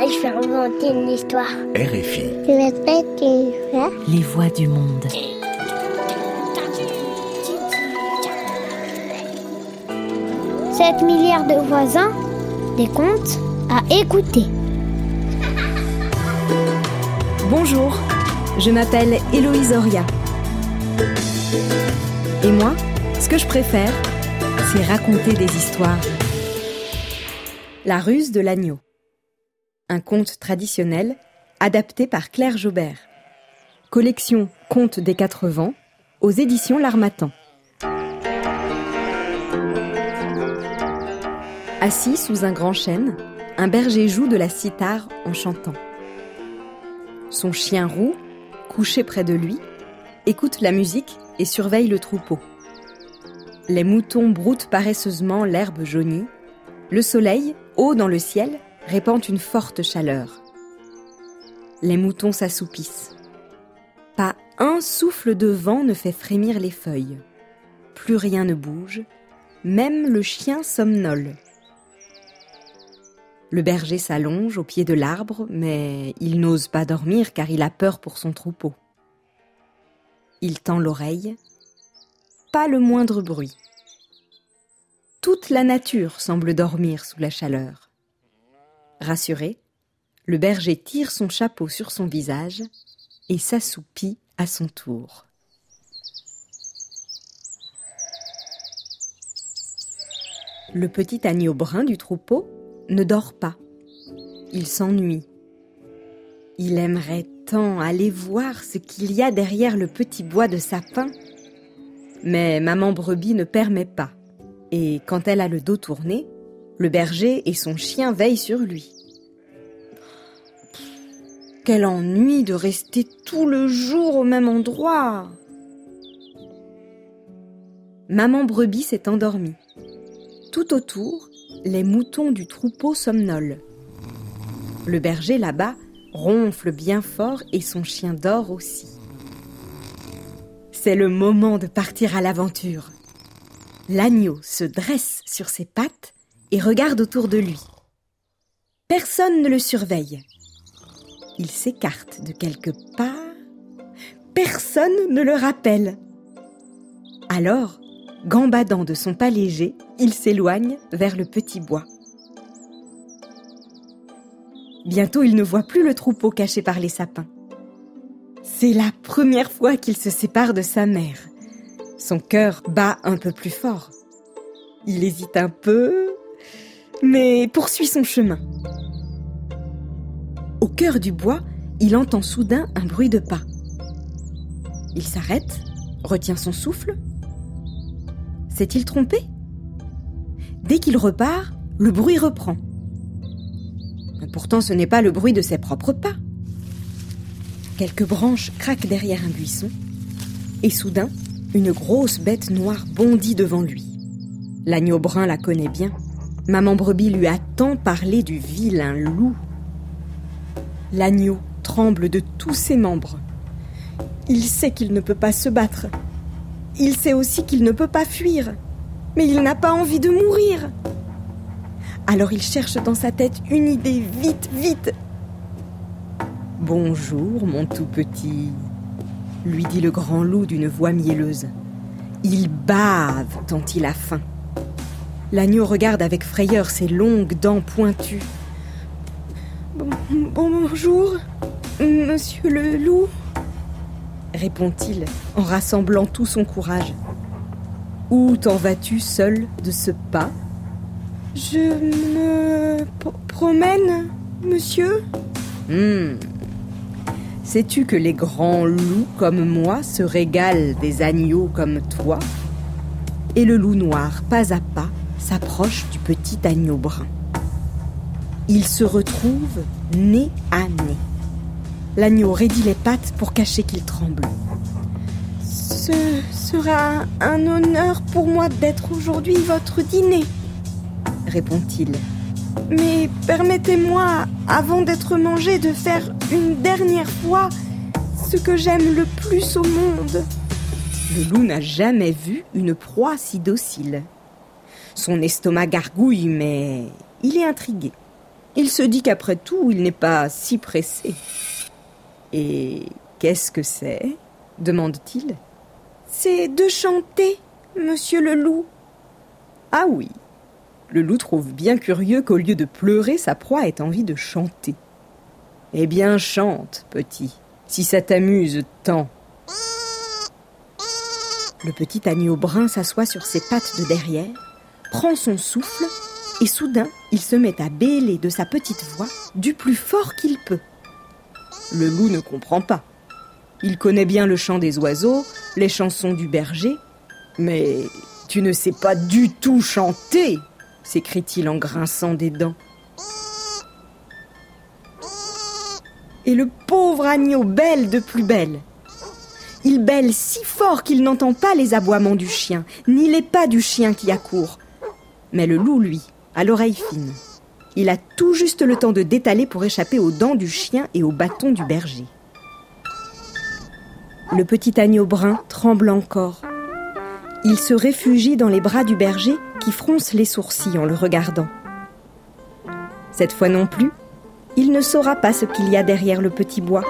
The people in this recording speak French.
Je vais inventer une histoire. RFI. Je vais mettre une histoire. Les voix du monde. « 7 milliards de voisins, des contes à écouter. Bonjour, je m'appelle Héloïse Oria. Et moi, ce que je préfère, c'est raconter des histoires. La ruse de l'agneau. Un conte traditionnel adapté par Claire Jaubert. Collection Contes des quatre vents aux éditions L'Armatan. Assis sous un grand chêne, un berger joue de la cithare en chantant. Son chien roux, couché près de lui, écoute la musique et surveille le troupeau. Les moutons broutent paresseusement l'herbe jaunie. Le soleil, haut dans le ciel, répand une forte chaleur. Les moutons s'assoupissent. Pas un souffle de vent ne fait frémir les feuilles. Plus rien ne bouge, même le chien somnole. Le berger s'allonge au pied de l'arbre, mais il n'ose pas dormir car il a peur pour son troupeau. Il tend l'oreille. Pas le moindre bruit. Toute la nature semble dormir sous la chaleur. Rassuré, le berger tire son chapeau sur son visage et s'assoupit à son tour. Le petit agneau brun du troupeau ne dort pas. Il s'ennuie. Il aimerait tant aller voir ce qu'il y a derrière le petit bois de sapin. Mais maman brebis ne permet pas. Et quand elle a le dos tourné, le berger et son chien veillent sur lui. Quel ennui de rester tout le jour au même endroit. Maman brebis s'est endormie. Tout autour, les moutons du troupeau somnolent. Le berger là-bas ronfle bien fort et son chien dort aussi. C'est le moment de partir à l'aventure. L'agneau se dresse sur ses pattes et regarde autour de lui. Personne ne le surveille. Il s'écarte de quelques pas. Personne ne le rappelle. Alors, gambadant de son pas léger, il s'éloigne vers le petit bois. Bientôt, il ne voit plus le troupeau caché par les sapins. C'est la première fois qu'il se sépare de sa mère. Son cœur bat un peu plus fort. Il hésite un peu, mais poursuit son chemin. Au cœur du bois, il entend soudain un bruit de pas. Il s'arrête, retient son souffle. S'est-il trompé? Dès qu'il repart, le bruit reprend. Pourtant, ce n'est pas le bruit de ses propres pas. Quelques branches craquent derrière un buisson, et soudain, une grosse bête noire bondit devant lui. L'agneau brun la connaît bien. Maman brebis lui a tant parlé du vilain loup. L'agneau tremble de tous ses membres. Il sait qu'il ne peut pas se battre. Il sait aussi qu'il ne peut pas fuir. Mais il n'a pas envie de mourir. Alors il cherche dans sa tête une idée, vite, vite. Bonjour, mon tout petit, lui dit le grand loup d'une voix mielleuse. Il bave tant il a faim. L'agneau regarde avec frayeur ses longues dents pointues. Bon, bonjour, monsieur le loup, répond-il en rassemblant tout son courage. Où t'en vas-tu seul de ce pas? Je me promène, monsieur. Hmm. Sais-tu que les grands loups comme moi se régalent des agneaux comme toi? Et le loup noir, pas à pas, s'approche du petit agneau brun. Il se retrouve nez à nez. L'agneau raidit les pattes pour cacher qu'il tremble. Ce sera un honneur pour moi d'être aujourd'hui votre dîner, répond-il. Mais permettez-moi, avant d'être mangé, de faire une dernière fois ce que j'aime le plus au monde. Le loup n'a jamais vu une proie si docile. Son estomac gargouille, mais il est intrigué. Il se dit qu'après tout, il n'est pas si pressé. Et qu'est-ce que c'est? demande-t-il. C'est de chanter, monsieur le loup. Ah oui. Le loup trouve bien curieux qu'au lieu de pleurer, sa proie ait envie de chanter. Eh bien, chante, petit, si ça t'amuse tant. Le petit agneau brun s'assoit sur ses pattes de derrière, prend son souffle, et soudain, il se met à bêler de sa petite voix du plus fort qu'il peut. Le loup ne comprend pas. Il connaît bien le chant des oiseaux, les chansons du berger, mais tu ne sais pas du tout chanter, s'écrie-t-il en grinçant des dents. Et le pauvre agneau bêle de plus belle. Il bêle si fort qu'il n'entend pas les aboiements du chien, ni les pas du chien qui accourt. Mais le loup, lui, a l'oreille fine. Il a tout juste le temps de détaler pour échapper aux dents du chien et au bâton du berger. Le petit agneau brun tremble encore. Il se réfugie dans les bras du berger qui fronce les sourcils en le regardant. Cette fois non plus, il ne saura pas ce qu'il y a derrière le petit bois.